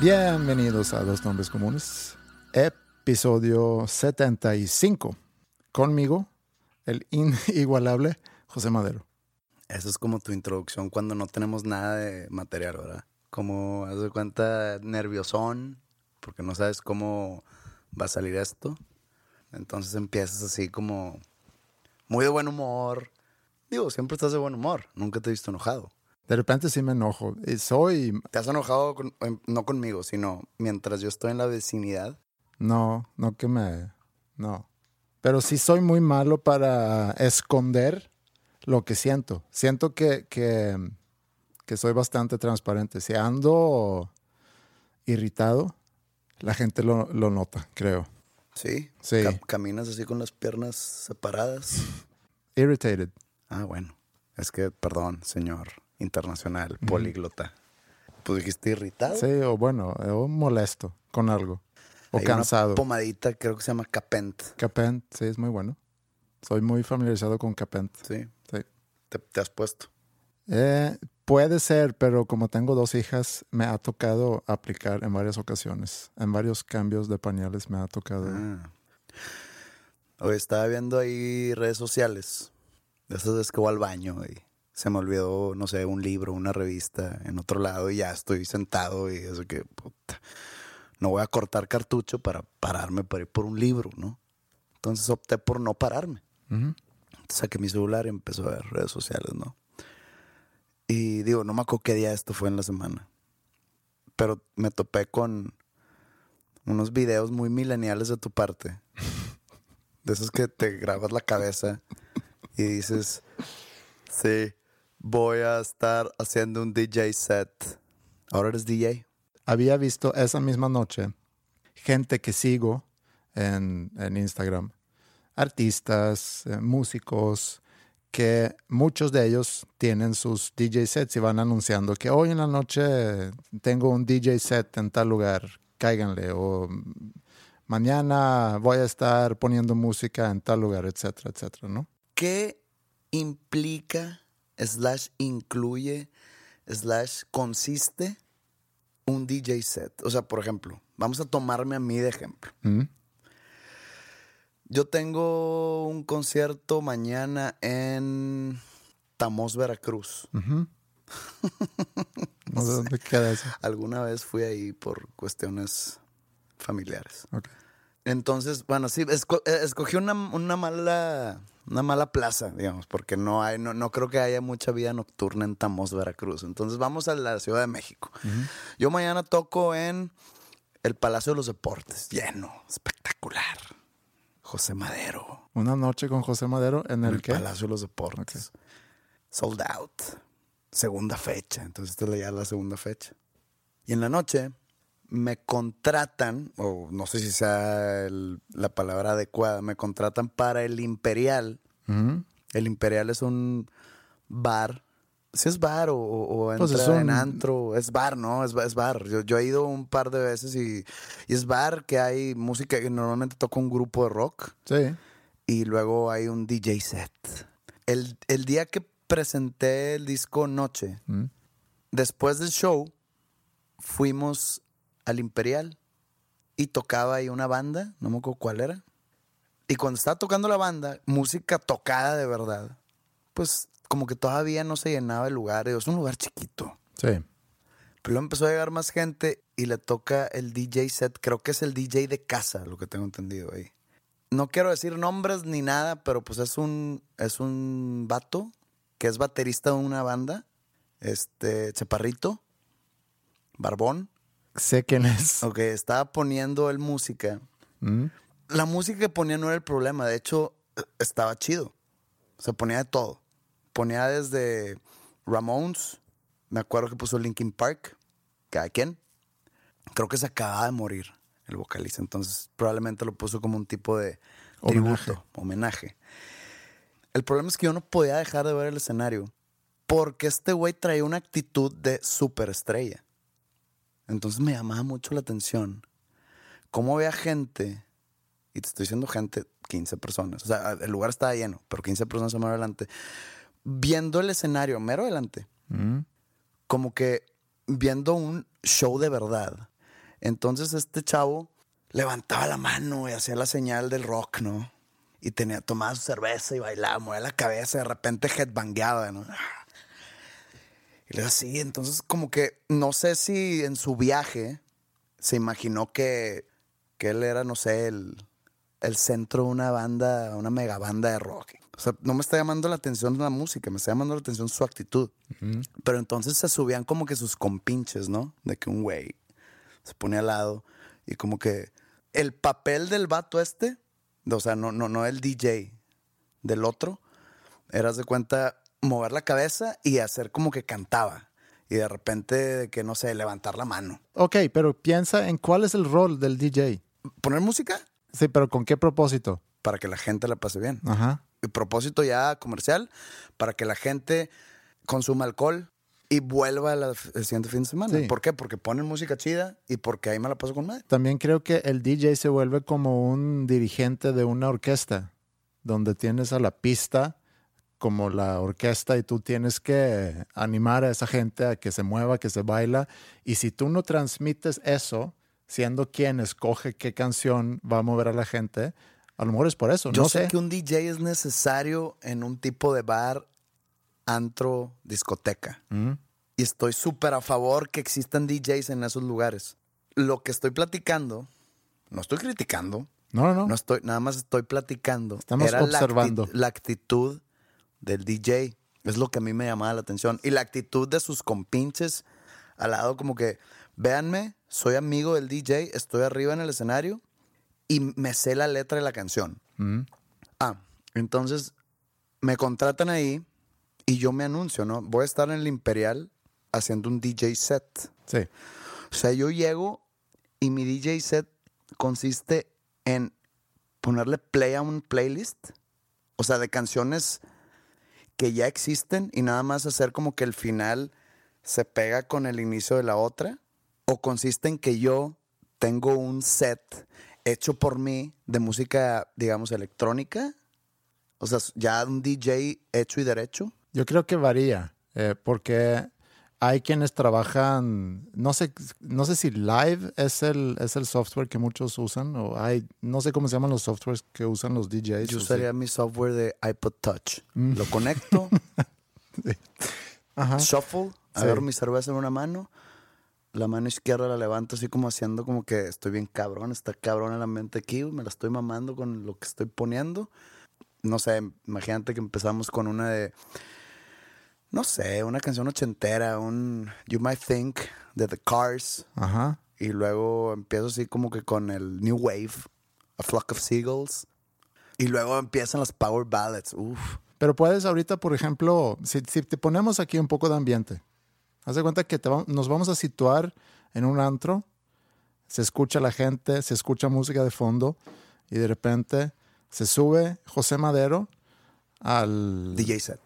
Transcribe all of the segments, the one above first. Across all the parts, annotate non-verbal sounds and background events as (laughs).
Bienvenidos a Dos Nombres Comunes, episodio 75. Conmigo, el inigualable José Madero. Eso es como tu introducción cuando no tenemos nada de material, ¿verdad? Como, haz de cuenta, nerviosón, porque no sabes cómo va a salir esto. Entonces empiezas así como muy de buen humor. Digo, siempre estás de buen humor, nunca te he visto enojado. De repente sí me enojo. Y soy... ¿Te has enojado con- em, no conmigo, sino mientras yo estoy en la vecinidad? No, no que me... No. Pero sí soy muy malo para esconder lo que siento. Siento que, que, que soy bastante transparente. Si ando irritado, la gente lo, lo nota, creo. Sí. Sí. Ca- caminas así con las piernas separadas. Irritated. Ah, bueno. Es que, perdón, señor internacional, políglota. Pues dijiste irritado. Sí, o bueno, o molesto con algo. O Hay una cansado. pomadita, creo que se llama Capent. Capent, sí, es muy bueno. Soy muy familiarizado con Capent. Sí. Sí. Te, te has puesto. Eh, puede ser, pero como tengo dos hijas, me ha tocado aplicar en varias ocasiones. En varios cambios de pañales me ha tocado. Ah. Hoy estaba viendo ahí redes sociales. De esas veces que voy al baño y se me olvidó, no sé, un libro, una revista en otro lado y ya estoy sentado y eso que, puta, no voy a cortar cartucho para pararme para ir por un libro, ¿no? Entonces opté por no pararme. Ujú. saqué mi celular y empezó a ver redes sociales, ¿no? Y digo, no me acuerdo qué día esto fue en la semana. Pero me topé con unos videos muy mileniales de tu parte. De esos que te grabas la cabeza y dices, sí, voy a estar haciendo un DJ set. Ahora eres DJ. Había visto esa misma noche gente que sigo en, en Instagram, artistas, eh, músicos, que muchos de ellos tienen sus DJ sets y van anunciando que hoy en la noche tengo un DJ set en tal lugar, cáiganle, o mañana voy a estar poniendo música en tal lugar, etcétera, etcétera, ¿no? ¿Qué implica, slash incluye, slash consiste un DJ set? O sea, por ejemplo, vamos a tomarme a mí de ejemplo. Mm. Yo tengo un concierto mañana en Tamos, Veracruz. (laughs) No sé dónde queda eso. Alguna vez fui ahí por cuestiones familiares. Entonces, bueno, sí, esco- eh, escogí una, una mala una mala plaza, digamos, porque no hay, no, no creo que haya mucha vida nocturna en Tamos, Veracruz. Entonces vamos a la Ciudad de México. Yo mañana toco en el Palacio de los Deportes, lleno, espectacular. José Madero, Una noche con José Madero en el el que Palacio de los Deportes. Sold out. Segunda fecha. Entonces esta es ya la segunda fecha. Y en la noche me contratan, o no sé si sea el- la palabra adecuada, me contratan para el Imperial. El Imperial es un bar. Si es bar o, o, Pues es un- en antro, es bar, ¿no? Es, es bar. Yo, yo he ido un par de veces y, y es bar que hay música que normalmente toca un grupo de rock Sí. y luego hay un DJ set. El, el día que presenté el disco Noche, después del show, fuimos al Imperial y tocaba ahí una banda, no me acuerdo cuál era. Y cuando estaba tocando la banda, música tocada de verdad, pues como que todavía no se llenaba el lugar. Es un lugar chiquito. Sí. Pero luego empezó a llegar más gente y le toca el DJ set. Creo que es el DJ de casa, lo que tengo entendido ahí. No quiero decir nombres ni nada, pero pues es un, es un vato que es baterista de una banda. Este, chaparrito, barbón. Sé quién es. Ok, estaba poniendo el música. Mm. La música que ponía no era el problema. De hecho, eh, estaba chido. O sea, ponía de todo. Ponía desde Ramones. Me acuerdo que puso Linkin Park. Cada quien. Creo que se acababa de morir el vocalista. Entonces, probablemente lo puso como un tipo de Homenaje. tributo, homenaje. El problema es que yo no podía dejar de ver el escenario. Porque este güey traía una actitud de superestrella. Entonces me llamaba mucho la atención cómo había gente, y te estoy diciendo gente, 15 personas, o sea, el lugar estaba lleno, pero 15 personas mero adelante, viendo el escenario mero adelante, Mm. como que viendo un show de verdad. Entonces este chavo levantaba la mano y hacía la señal del rock, ¿no? Y tenía, tomaba su cerveza y bailaba, movía la cabeza, de repente headbangueaba, ¿no? Y le así, entonces como que no sé si en su viaje se imaginó que, que él era, no sé, el, el centro de una banda, una mega banda de rock. O sea, no me está llamando la atención la música, me está llamando la atención su actitud. Pero entonces se subían como que sus compinches, ¿no? De que un güey se pone al lado y como que el papel del vato este, o sea, no, no, no el DJ del otro, eras de cuenta mover la cabeza y hacer como que cantaba. Y de repente, que no sé, levantar la mano. Ok, pero piensa en cuál es el rol del DJ. Poner música Sí, pero ¿con qué propósito? para que la gente la pase bien. Ajá. Y propósito ya comercial, para que la gente consuma alcohol y vuelva la- el siguiente fin de semana. Sí. ¿Por qué? Porque ponen música chida y porque ahí me la paso con madre. También creo que el DJ se vuelve como un dirigente de una orquesta, donde tienes a la pista como la orquesta y tú tienes que animar a esa gente a que se mueva, que se baila. Y si tú no transmites eso, siendo quien escoge qué canción va a mover a la gente, a lo mejor es por eso. Yo no sé sé. que un DJ es necesario en un tipo de bar, antro, discoteca. Mm. Y estoy súper a favor que existan DJs en esos lugares. Lo que estoy platicando, no estoy criticando, No, no, no. no estoy, nada más estoy platicando. Estamos la acti- observando. La, actitud del DJ es lo que a mí me llamaba la atención. Y la actitud de sus compinches al lado, como que, véanme, soy amigo del DJ, estoy arriba en el escenario y me sé la letra de la canción. Mm. Ah, entonces me contratan ahí y yo me anuncio, ¿no? Voy a estar en el Imperial haciendo un DJ set. Sí. O sea, yo llego y mi DJ set consiste en ponerle play a un playlist, o sea, de canciones que ya existen y nada más hacer como que el final se pega con el inicio de la otra, o consiste en que yo tengo un set hecho por mí de música, digamos, electrónica, o sea, ya un DJ hecho y derecho. Yo creo que varía, eh, porque hay quienes trabajan, no sé, no sé si Live es el, es el software que muchos usan, o hay, no sé cómo se llaman los softwares que usan los DJs. Yo usaría mi software de iPod Touch. Lo conecto, (laughs) Ajá. shuffle, Sí. agarro mi cerveza en una mano, la mano izquierda la levanto así como haciendo como que estoy bien cabrón, está cabrón en la mente aquí, me la estoy mamando con lo que estoy poniendo. No sé, imagínate que empezamos con una de, no sé, una canción ochentera, un You Might Think de The Cars, Ajá. y luego empiezo así como que con el New Wave, A Flock of Seagulls, y luego empiezan las Power Ballads, uff. Pero puedes ahorita, por ejemplo, si, si te ponemos aquí un poco de ambiente, haz de cuenta que te va- nos vamos a situar en un antro, se escucha la gente, se escucha música de fondo y de repente se sube José Madero al, DJ set.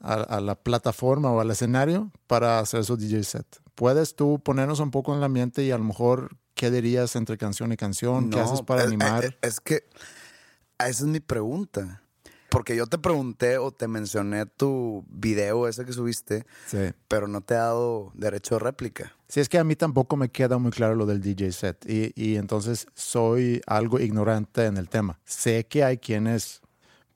A, a la plataforma o al escenario para hacer su DJ set. ¿Puedes tú ponernos un poco en el ambiente y a lo mejor qué dirías entre canción y canción? ¿Qué haces para es- animar? Es, es que esa es mi pregunta. Porque yo te pregunté o te mencioné tu video ese que subiste, Sí. pero no te ha dado derecho de réplica. Sí, es que a mí tampoco me queda muy claro lo del DJ set y, y entonces soy algo ignorante en el tema. Sé que hay quienes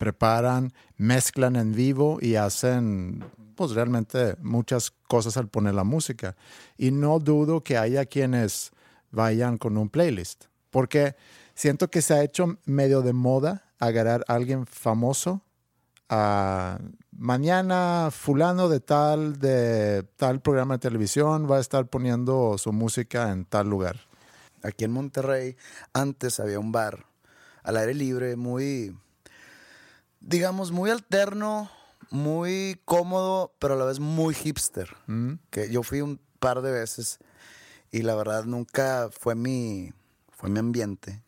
preparan, mezclan en vivo y hacen pues realmente muchas cosas al poner la música. Y no dudo que haya quienes vayan con un playlist, porque siento que se ha hecho medio de moda agarrar a alguien famoso a mañana fulano de tal de tal programa de televisión va a estar poniendo su música en tal lugar. Aquí en Monterrey, antes había un bar al aire libre, muy, digamos, muy alterno, muy cómodo, pero a la vez muy hipster. Que yo fui un par de veces y la verdad nunca fue mi, fue mi ambiente.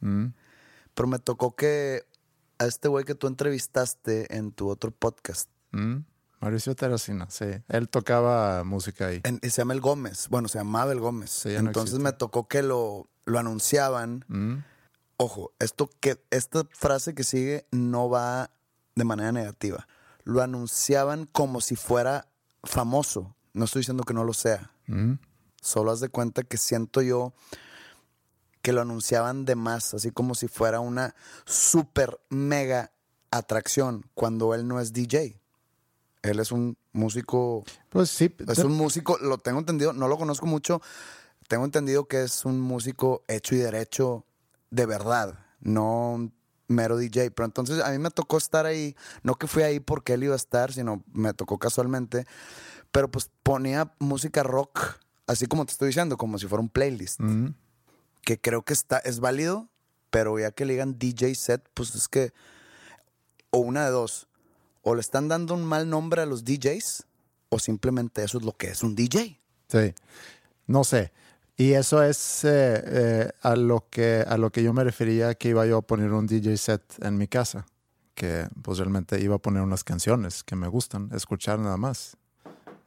Pero me tocó que a este güey que tú entrevistaste en tu otro podcast, ¿Mm? Mauricio Terracina, sí. Él tocaba música ahí. en- se llama El Gómez, bueno, se llamaba El Gómez. Sí, ya no Entonces me tocó que lo, lo anunciaban. ¿Mm? Ojo, esto que, esta frase que sigue no va de manera negativa. Lo anunciaban como si fuera famoso. No estoy diciendo que no lo sea. ¿Mm? Solo haz de cuenta que siento yo que lo anunciaban de más, así como si fuera una super mega atracción, cuando él no es DJ. Él es un músico Pues sí, es un músico, lo tengo entendido, no lo conozco mucho. Tengo entendido que es un músico hecho y derecho de verdad, no un mero DJ. Pero entonces a mí me tocó estar ahí, no que fui ahí porque él iba a estar, sino me tocó casualmente. Pero pues ponía música rock, así como te estoy diciendo, como si fuera un playlist. ¿Mm? Que creo que está, es válido, pero ya que le digan DJ set, pues es que, o una de dos, o le están dando un mal nombre a los DJs, o simplemente eso es lo que es un DJ. Sí, no sé. Y eso es eh, eh, a, lo que, a lo que yo me refería que iba yo a poner un DJ set en mi casa, que pues realmente iba a poner unas canciones que me gustan, escuchar nada más.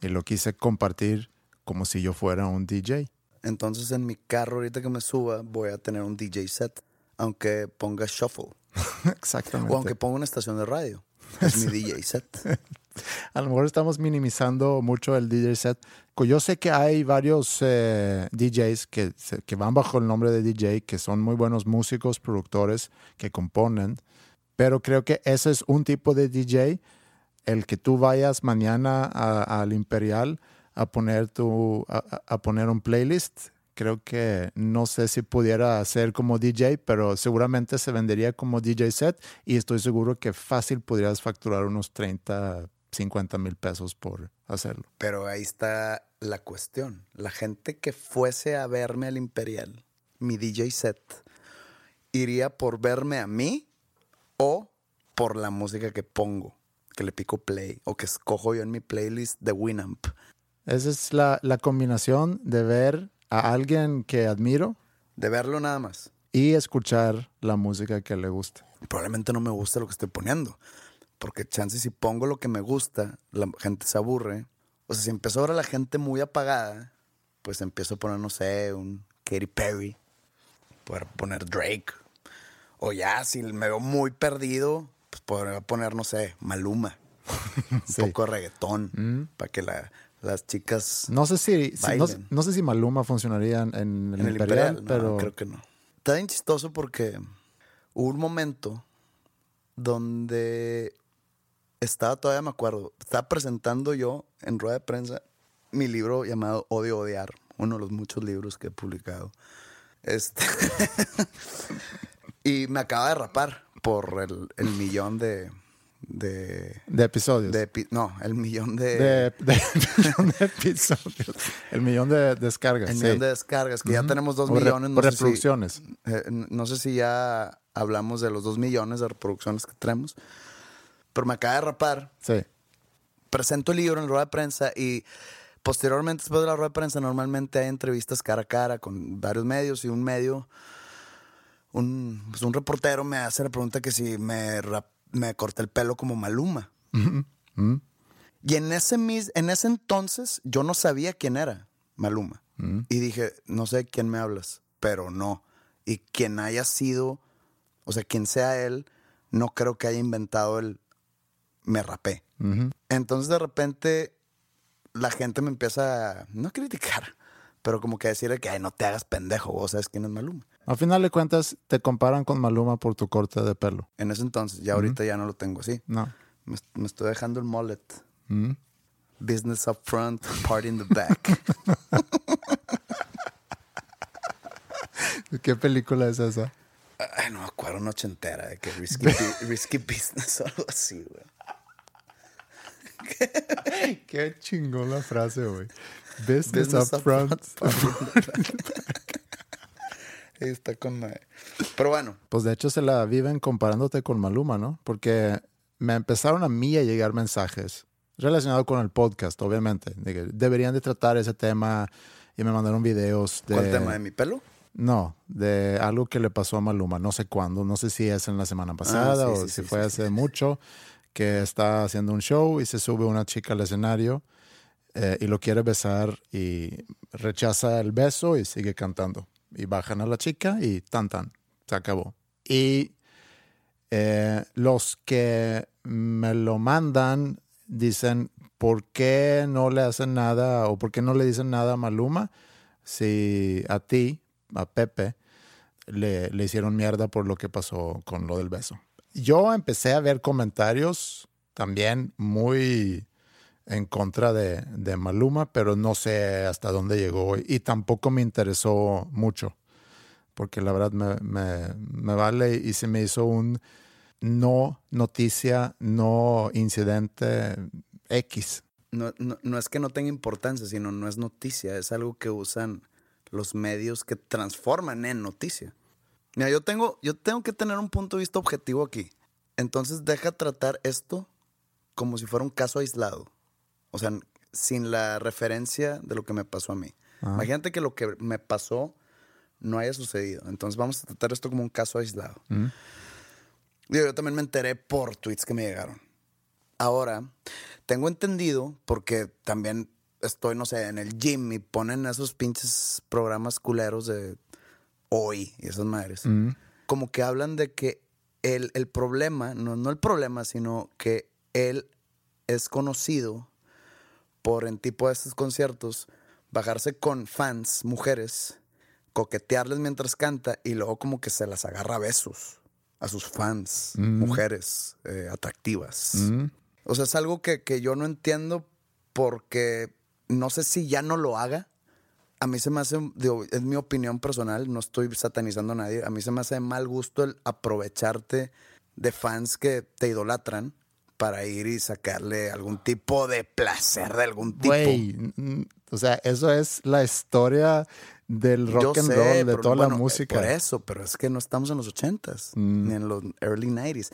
Y lo quise compartir como si yo fuera un DJ. Entonces en mi carro ahorita que me suba voy a tener un DJ set, aunque ponga shuffle (laughs) Exactamente. o aunque ponga una estación de radio. Es mi DJ set. (laughs) A lo mejor estamos minimizando mucho el DJ set. Yo sé que hay varios eh, DJs que, que van bajo el nombre de DJ, que son muy buenos músicos, productores, que componen, pero creo que ese es un tipo de DJ, el que tú vayas mañana al Imperial a poner, tu, a- a poner un playlist. Creo que no sé si pudiera ser como DJ, pero seguramente se vendería como DJ set y estoy seguro que fácil podrías facturar unos 30, 50 mil pesos por hacerlo. Pero ahí está la cuestión. La gente que fuese a verme al Imperial, mi DJ set, iría por verme a mí o por la música que pongo, que le pico play o que escojo yo en mi playlist de Winamp. Esa es la, la combinación de ver a alguien que admiro De verlo nada más. y escuchar la música que le gusta. Probablemente no me gusta lo que estoy poniendo. Porque chance si pongo lo que me gusta, la gente se aburre. O sea, si empezó ahora la gente muy apagada, pues empiezo a poner, no sé, un Katy Perry. Poder poner Drake. O ya, si me veo muy perdido, pues podría poner, no sé, Maluma. (laughs) Un Sí. Mm. poco de reggaetón. Para que la- las chicas No sé si, si- no, sé si Maluma funcionaría en, en el, en el Imperial, Imperial, no, pero creo que no. Está bien chistoso porque hubo un momento donde estaba, todavía me acuerdo, estaba presentando yo en rueda de prensa mi libro llamado Odio Odiar, uno de los muchos libros que he publicado. Este (laughs) y me acaba de rapar por el, el millón de, de, de episodios. de no, el millón de, de- (laughs) millón de episodios. El millón de descargas. el sí. millón de descargas, que ya tenemos dos O re- millones. o no sé si- reproducciones. Eh, no sé si ya hablamos de los dos millones de reproducciones que tenemos. Pero me acaba de rapar. Sí. Presento el libro en rueda de prensa y posteriormente, después de la rueda de prensa, normalmente hay entrevistas cara a cara con varios medios y un medio, un, pues, un reportero me hace la pregunta que si me, rap- me corté el pelo como Maluma. Y en ese, mis- en ese entonces yo no sabía quién era Maluma. Y dije, no sé quién me hablas, pero no. Y quien haya sido, o sea, quien sea él, no creo que haya inventado el me rapé. Entonces de repente la gente me empieza a, no a criticar, pero como que a decirle que, ay, no te hagas pendejo, vos sabes quién es Maluma. Al final de cuentas, te comparan con Maluma por tu corte de pelo. En ese entonces, ya ahorita ya no lo tengo así. No. Me, me estoy dejando el mullet. Business up front, party in the back. (laughs) ¿Qué película es esa? Ay, no me acuerdo, una ochentera de que risky, risky business o (laughs) algo así, güey. (laughs) Qué chingón la frase, güey. Business, Business up front. (laughs) está con madre. Pero bueno, Pues de hecho se la viven comparándote con Maluma, ¿no? Porque me empezaron a mí a llegar mensajes relacionados con el podcast, obviamente. deberían de tratar ese tema y me mandaron videos de... ¿cuál tema de mi pelo? No, de algo que le pasó a Maluma, no sé cuándo, no sé si es en la semana pasada Ah, sí, o sí, si sí, fue hace mucho, que está haciendo un show y se sube una chica al escenario eh, y lo quiere besar y rechaza el beso y sigue cantando. Y bajan a la chica y tan tan, se acabó. Y eh, los que me lo mandan dicen, ¿por qué no le hacen nada o por qué no le dicen nada a Maluma si a ti, a Pepe, le, le hicieron mierda por lo que pasó con lo del beso? Yo empecé a ver comentarios también muy en contra de, Maluma, pero no sé hasta dónde llegó y tampoco me interesó mucho, porque la verdad me, me- me vale y se me hizo un no noticia, no incidente X. No, no, no es que no tenga importancia, sino no es noticia. Es algo que usan los medios que transforman en noticia. Mira, yo tengo, yo tengo que tener un punto de vista objetivo aquí. Entonces deja tratar esto como si fuera un caso aislado. O sea, sin la referencia de lo que me pasó a mí. Imagínate que lo que me pasó no haya sucedido. Entonces vamos a tratar esto como un caso aislado. Digo, yo también me enteré por tweets que me llegaron. Ahora, tengo entendido, porque también estoy, no sé, en el gym y ponen esos pinches programas culeros de hoy y esas madres. Como que hablan de que el, el problema, no, no el problema, sino que él es conocido por en tipo de estos conciertos bajarse con fans, mujeres, coquetearles mientras canta y luego como que se las agarra a besos a sus fans, mujeres eh, atractivas. O sea, es algo que, que yo no entiendo porque no sé si ya no lo haga. A mí se me hace, digo, es mi opinión personal, no estoy satanizando a nadie, a mí se me hace de mal gusto el aprovecharte de fans que te idolatran para ir y sacarle algún tipo de placer de algún tipo. Güey, mm, o sea, eso es la historia del rock Yo and sé, roll, de pero toda bueno, la eh, música. Por eso, pero es que no estamos en los ochentas, Mm. ni en los early 90s.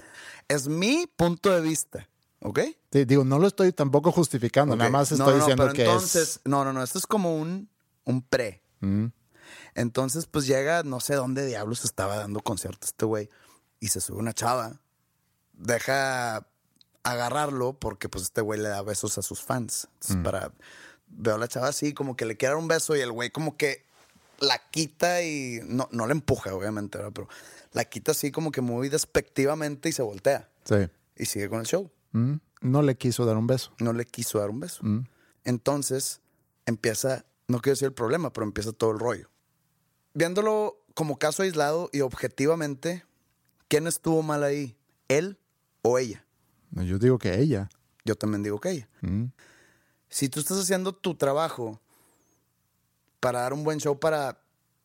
Es mi punto de vista, ¿ok? Sí, digo, no lo estoy tampoco justificando, nada más estoy no, no, diciendo pero que entonces, No, no, no, esto es como un, un pre. Mm. Entonces, pues llega, no sé dónde diablos estaba dando concierto este güey, y se sube una chava, deja agarrarlo porque pues este güey le da besos a sus fans. Entonces, Mm. para, veo a la chava así, como que le quiere dar un beso y el güey como que la quita y, no, no la empuja obviamente, ¿verdad? pero la quita así como que muy despectivamente y se voltea. Sí. y sigue con el show. Mm. No le quiso dar un beso. no le quiso dar un beso. Mm. Entonces empieza, no quiero decir el problema, pero empieza todo el rollo. Viéndolo como caso aislado y objetivamente, ¿quién estuvo mal ahí? ¿Él o ella? No, Yo digo que ella. Yo también digo que ella. Mm. Si tú estás haciendo tu trabajo para dar un buen show para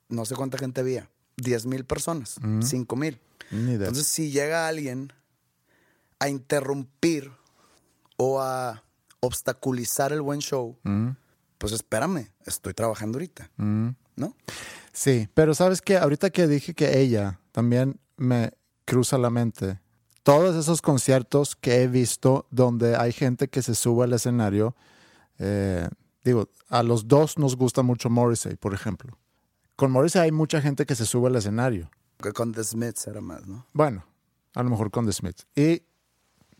no sé cuánta gente había, 10 mil personas, 5 mil. Entonces, si llega alguien a interrumpir o a obstaculizar el buen show, Mm. Pues espérame, estoy trabajando ahorita, Mm. ¿no? Sí, pero sabes que ahorita que dije que ella también me cruza la mente. Todos esos conciertos que he visto donde hay gente que se sube al escenario, eh, digo, a los dos nos gusta mucho Morrissey, por ejemplo. Con Morrissey hay mucha gente que se sube al escenario. Que con The Smiths era más, ¿no? Bueno, a lo mejor con The Smiths. Y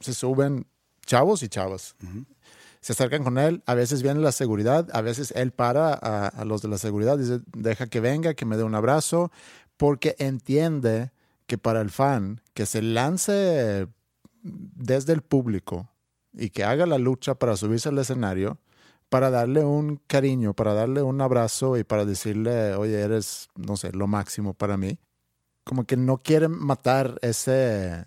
se suben chavos y chavas. Se acercan con él, a veces viene la seguridad, a veces él para a, los de la seguridad, dice, deja que venga, que me dé un abrazo, porque entiende que para el fan que se lance desde el público y que haga la lucha para subirse al escenario, para darle un cariño, para darle un abrazo y para decirle, oye, eres, no sé, lo máximo para mí. Como que no quiere matar ese,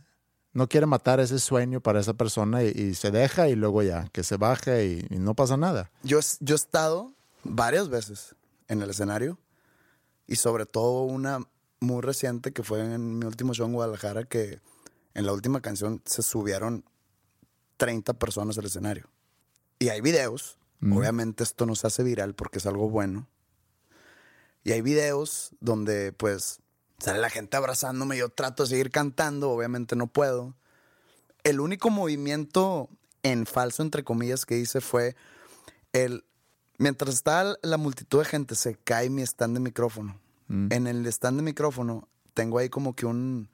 no quiere matar ese sueño para esa persona y, se deja y luego ya, que se baje y, y no pasa nada. Yo, yo he estado varias veces en el escenario y sobre todo una muy reciente que fue en mi último show en Guadalajara que en la última canción se subieron 30 personas al escenario. Y hay videos, obviamente esto no se hace viral porque es algo bueno. Y hay videos donde pues sale la gente abrazándome, yo trato de seguir cantando, obviamente no puedo. El único movimiento en falso, entre comillas, que hice fue el, mientras está la multitud de gente, se cae mi stand de micrófono. En el stand de micrófono tengo ahí como que un,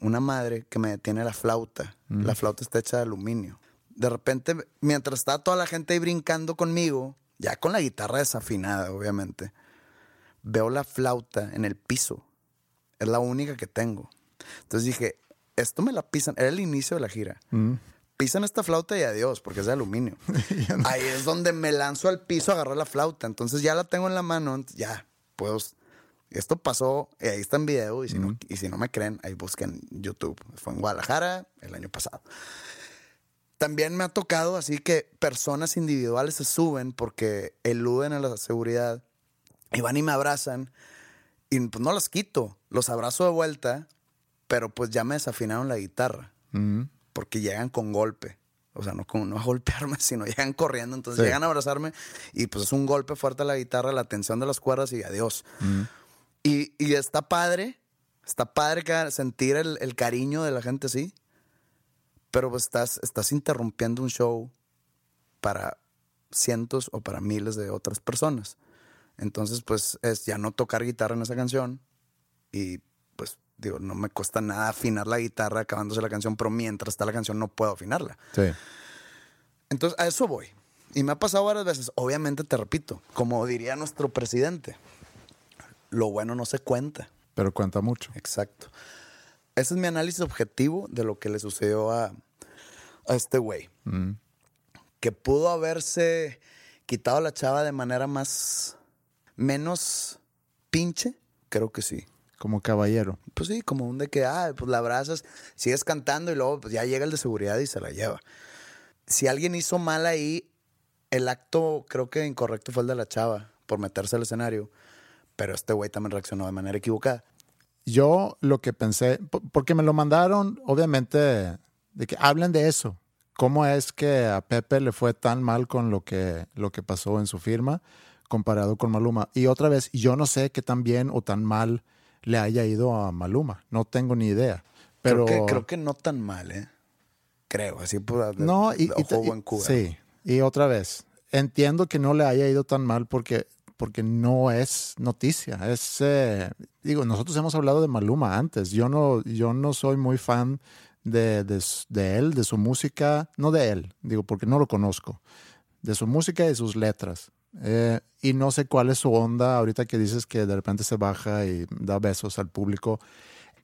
una madre que me detiene la flauta. La flauta está hecha de aluminio. De repente, mientras está toda la gente ahí brincando conmigo, ya con la guitarra desafinada, obviamente, veo la flauta en el piso. Es la única que tengo. Entonces dije, esto me la pisan. Era el inicio de la gira. Pisan esta flauta y adiós, porque es de aluminio. (laughs) Ahí es donde me lanzo al piso a agarrar la flauta. Entonces ya la tengo en la mano. Ya, puedo esto pasó, y ahí está en video, y si, no, y si no me creen, ahí busquen YouTube. Fue en Guadalajara el año pasado. También me ha tocado así que personas individuales se suben porque eluden a la seguridad y van y me abrazan y pues no las quito, los abrazo de vuelta, pero pues ya me desafinaron la guitarra porque llegan con golpe. O sea, no, no a golpearme, (laughs) sino llegan corriendo. Entonces llegan a abrazarme y pues es un golpe fuerte a la guitarra, la tensión de las cuerdas y adiós. Y, está padre, está padre sentir el, cariño de la gente así, pero pues estás, estás interrumpiendo un show para cientos o para miles de otras personas. Entonces, pues es ya no tocar guitarra en esa canción y pues digo, no me cuesta nada afinar la guitarra acabándose la canción, pero mientras está la canción no puedo afinarla. Sí. Entonces, a eso voy. Y me ha pasado varias veces. Obviamente, te repito, como diría nuestro presidente, lo bueno no se cuenta. Pero cuenta mucho. Exacto. Ese es mi análisis objetivo de lo que le sucedió a, a este güey. Mm. Que pudo haberse quitado la chava de manera más. menos pinche. Creo que sí. Como caballero. Pues sí, como un de que, ah, pues la abrazas, sigues cantando y luego pues, ya llega el de seguridad y se la lleva. Si alguien hizo mal ahí, el acto creo que incorrecto fue el de la chava por meterse al escenario pero este güey también reaccionó de manera equivocada. Yo lo que pensé, porque me lo mandaron, obviamente, de que hablen de eso. ¿Cómo es que a Pepe le fue tan mal con lo que, lo que pasó en su firma comparado con Maluma? Y otra vez, yo no sé qué tan bien o tan mal le haya ido a Maluma. No tengo ni idea. Pero creo que, creo que no tan mal, ¿eh? Creo, así por no, y, y, Sí, y otra vez, entiendo que no le haya ido tan mal porque porque no es noticia. Es, eh, digo, nosotros hemos hablado de Maluma antes. Yo no, yo no soy muy fan de, de, él, de su música, no de él, digo, porque no lo conozco, de su música y sus letras. Eh, y no sé cuál es su onda ahorita que dices que de repente se baja y da besos al público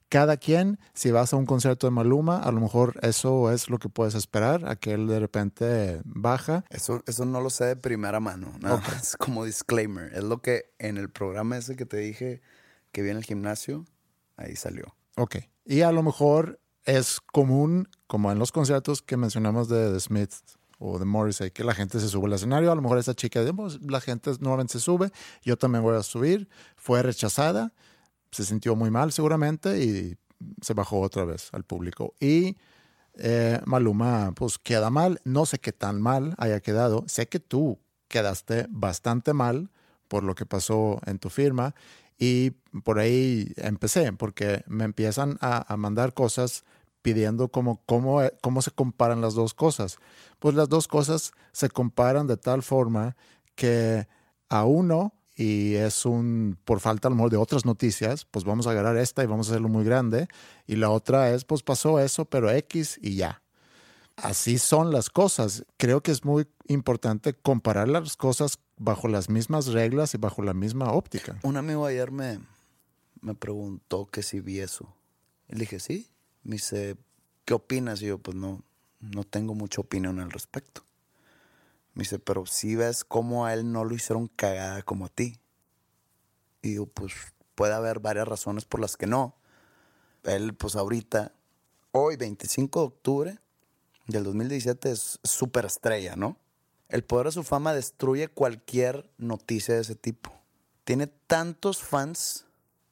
cada quien, si vas a un concierto de Maluma, a lo mejor eso es lo que puedes esperar, a que él de repente baja. Eso, eso no lo sé de primera mano, nada más como disclaimer. Es lo que en el programa ese que te dije que vi en el gimnasio, ahí salió. Ok. Y a lo mejor es común, como en los conciertos que mencionamos de The Smith o de Morrissey, que la gente se sube al escenario. A lo mejor esa chica, digamos, la gente nuevamente se sube, yo también voy a subir. Fue rechazada se sintió muy mal seguramente y se bajó otra vez al público. Y eh, Maluma pues queda mal, no sé qué tan mal haya quedado, sé que tú quedaste bastante mal por lo que pasó en tu firma y por ahí empecé, porque me empiezan a, mandar cosas pidiendo cómo, cómo se comparan las dos cosas. Pues las dos cosas se comparan de tal forma que a uno y es un, por falta a lo de otras noticias, pues vamos a agarrar esta y vamos a hacerlo muy grande. Y la otra es, pues pasó eso, pero X y ya. Así son las cosas. Creo que es muy importante comparar las cosas bajo las mismas reglas y bajo la misma óptica. Un amigo ayer me, me preguntó que si vi eso. Le dije, sí. Me dice, ¿qué opinas? Y yo, pues no, no tengo mucha opinión al respecto. Me dice, pero si ves cómo a él no lo hicieron cagada como a ti. Y digo, pues puede haber varias razones por las que no. Él, pues ahorita, hoy, 25 de octubre del 2017, es súper estrella, ¿no? El poder de su fama destruye cualquier noticia de ese tipo. Tiene tantos fans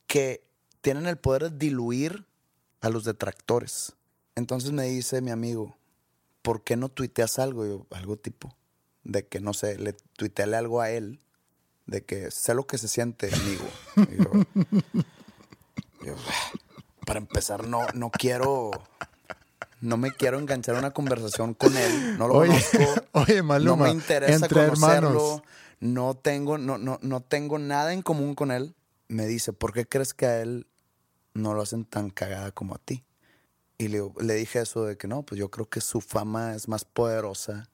que tienen el poder de diluir a los detractores. Entonces me dice mi amigo, ¿por qué no tuiteas algo? Yo, algo tipo, de que no sé, le tuiteale algo a él, de que sé lo que se siente, amigo. Yo- (laughs) yo, para empezar, no, no quiero, no me quiero enganchar a una conversación con él. No lo Oye, conozco. (laughs) oye, no Maluma, me interesa entre conocerlo. hermanos. No tengo, no, no, no tengo nada en común con él. Me dice, ¿por qué crees que a él no lo hacen tan cagada como a ti? Y le, le dije eso de que no, pues yo creo que su fama es más poderosa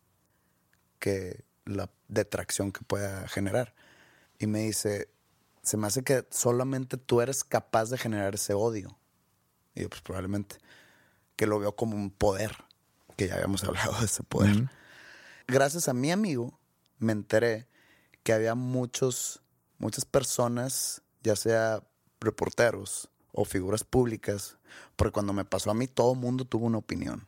que la detracción que pueda generar. Y me dice, se me hace que solamente tú eres capaz de generar ese odio. Y yo, pues probablemente, que lo veo como un poder, que ya habíamos (laughs) hablado de ese poder. Gracias a mi amigo me enteré que había muchos, muchas personas, ya sea reporteros o figuras públicas, porque cuando me pasó a mí todo el mundo tuvo una opinión.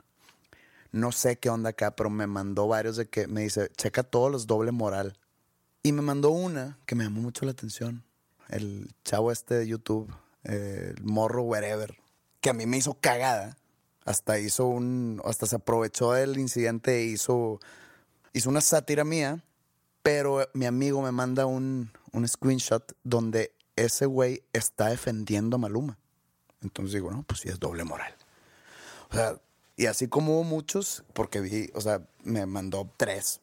No sé qué onda acá, pero me mandó varios de que me dice, checa todos los doble moral. Y me mandó una que me llamó mucho la atención. El chavo este de YouTube, el morro wherever, que a mí me hizo cagada. Hasta hizo un, hasta se aprovechó del incidente e hizo, hizo una sátira mía. Pero mi amigo me manda un, un screenshot donde ese güey está defendiendo a Maluma. Entonces digo, no, pues sí es doble moral. O sea, y así como hubo muchos, porque vi, o sea, me mandó tres,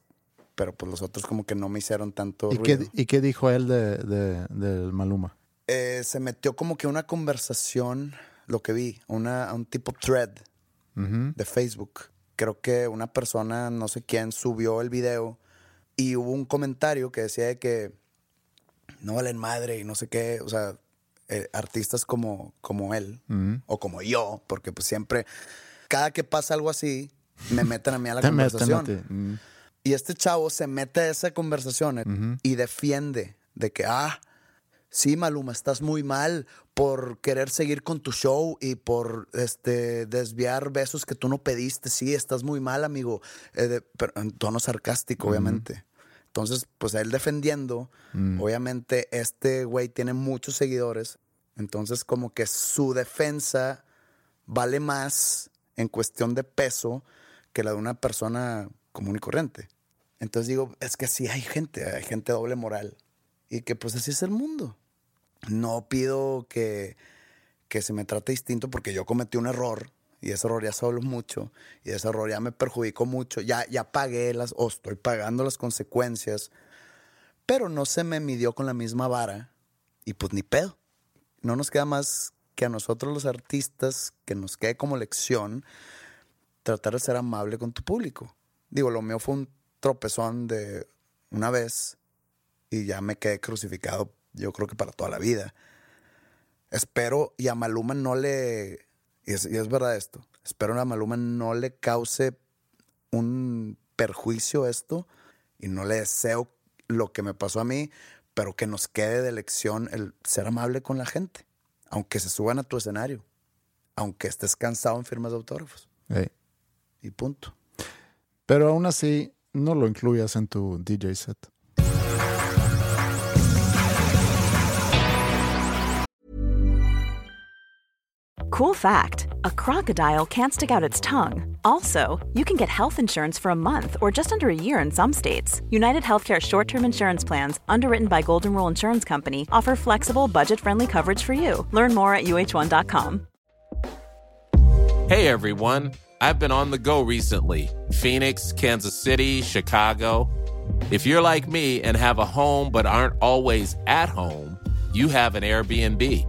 pero pues los otros como que no me hicieron tanto ¿Y ruido. qué, ¿Y qué dijo él de, de- del Maluma? Eh, se metió como que una conversación, lo que vi, una, un tipo thread de Facebook. Creo que una persona, no sé quién, subió el video y hubo un comentario que decía de que no valen madre y no sé qué, o sea, eh, artistas como, como él o como yo, porque pues siempre, cada que pasa algo así, me meten a mí a la (laughs) Te meten a conversación. Y este chavo se mete a esa conversación eh, y defiende de que, ah, sí, Maluma, estás muy mal por querer seguir con tu show y por este, desviar besos que tú no pediste. Sí, estás muy mal, amigo. Eh, de- pero en tono sarcástico, obviamente. Entonces, pues él defendiendo, obviamente este güey tiene muchos seguidores. Entonces, como que su defensa vale más en cuestión de peso que la de una persona común y corriente. Entonces digo, es que sí hay gente, hay gente doble moral. Y que pues así es el mundo. No pido que, que se me trate distinto porque yo cometí un error y ese error ya solo mucho y ese error ya me perjudicó mucho. Ya, ya pagué las, o estoy pagando las consecuencias, pero no se me midió con la misma vara y pues ni pedo. No nos queda más que a nosotros los artistas, que nos quede como lección tratar de ser amable con tu público. Digo, lo mío fue un tropezón de una vez y ya me quedé crucificado, yo creo que para toda la vida. Espero, y a Maluma no le, y es, y es verdad esto, espero a Maluma no le cause un perjuicio esto y no le deseo lo que me pasó a mí, pero que nos quede de lección el ser amable con la gente, aunque se suban a tu escenario, aunque estés cansado en firmas de autógrafos, y punto. Pero aún así, no lo incluyas en tu DJ set. Cool fact a crocodile can't stick out its tongue. Also, you can get health insurance for a month or just under a year in some states. United Healthcare short term insurance plans, underwritten by Golden Rule Insurance Company, offer flexible, budget friendly coverage for you. Learn more at uh1.com. Hey everyone, I've been on the go recently Phoenix, Kansas City, Chicago. If you're like me and have a home but aren't always at home, you have an Airbnb.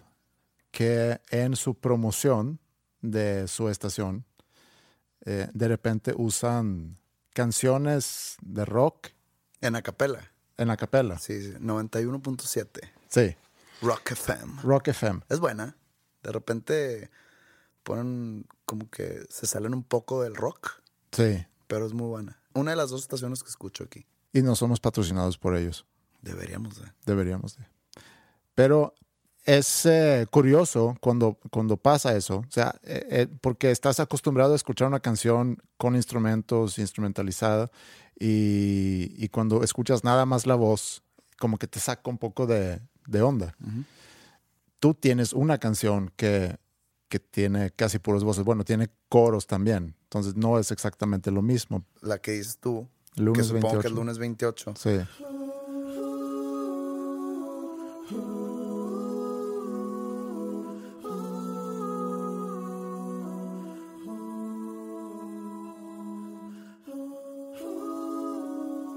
Que en su promoción de su estación, eh, de repente usan canciones de rock En acapella. en la capela. Sí, sí, 91.7. Sí, Rock FM. Rock FM. Es buena. De repente ponen como que se salen un poco del rock, Sí, pero es muy buena. Una de las dos estaciones que escucho aquí. y no somos patrocinados por ellos. Deberíamos de. Deberíamos de. Pero es eh, curioso cuando, cuando pasa eso, o sea, eh, eh, porque estás acostumbrado a escuchar una canción con instrumentos, instrumentalizada, y, y cuando escuchas nada más la voz, como que te saca un poco de, de onda. Tú tienes una canción que, que tiene casi puras voces, bueno, tiene coros también, entonces no es exactamente lo mismo. La que dices tú. Lunes que supongo 28. que es lunes 28. Sí.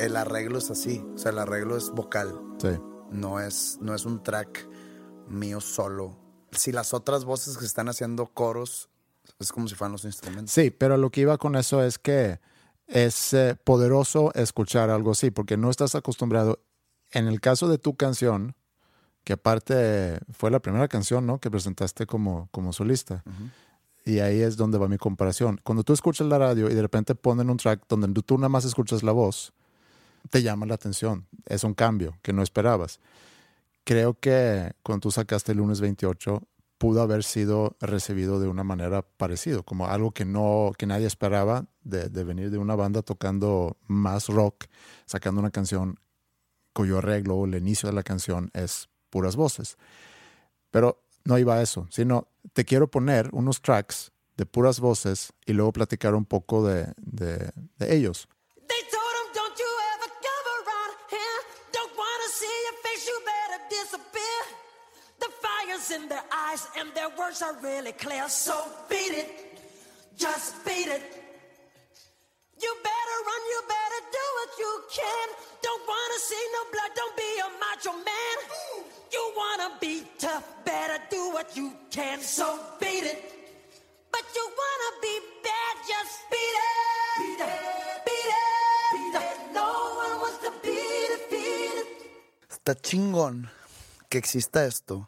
El arreglo es así. O sea, el arreglo es vocal. Sí. No es, no es un track mío solo. Si las otras voces que están haciendo coros es como si fueran los instrumentos. Sí, pero lo que iba con eso es que es eh, poderoso escuchar algo así, porque no estás acostumbrado. En el caso de tu canción, que aparte fue la primera canción ¿no? que presentaste como, como solista, y ahí es donde va mi comparación. Cuando tú escuchas la radio y de repente ponen un track donde tú- tú nada más escuchas la voz, te llama la atención. Es un cambio que no esperabas. Creo que cuando tú sacaste el lunes 28, pudo haber sido recibido de una manera parecida, como algo que no, que nadie esperaba de, de venir de una banda tocando más rock, sacando una canción cuyo arreglo o el inicio de la canción es puras voces. Pero no iba a eso, sino te quiero poner unos tracks de puras voces y luego platicar un poco de, de- de ellos. Eyes and their words are really clear. So beat it, just beat it. You better run, you better do what you can. Don't wanna see no blood, don't be a macho man. You wanna be tough, better do what you can. So beat it. But you wanna be bad, just beat it. Beat it. Está chingón que exista esto.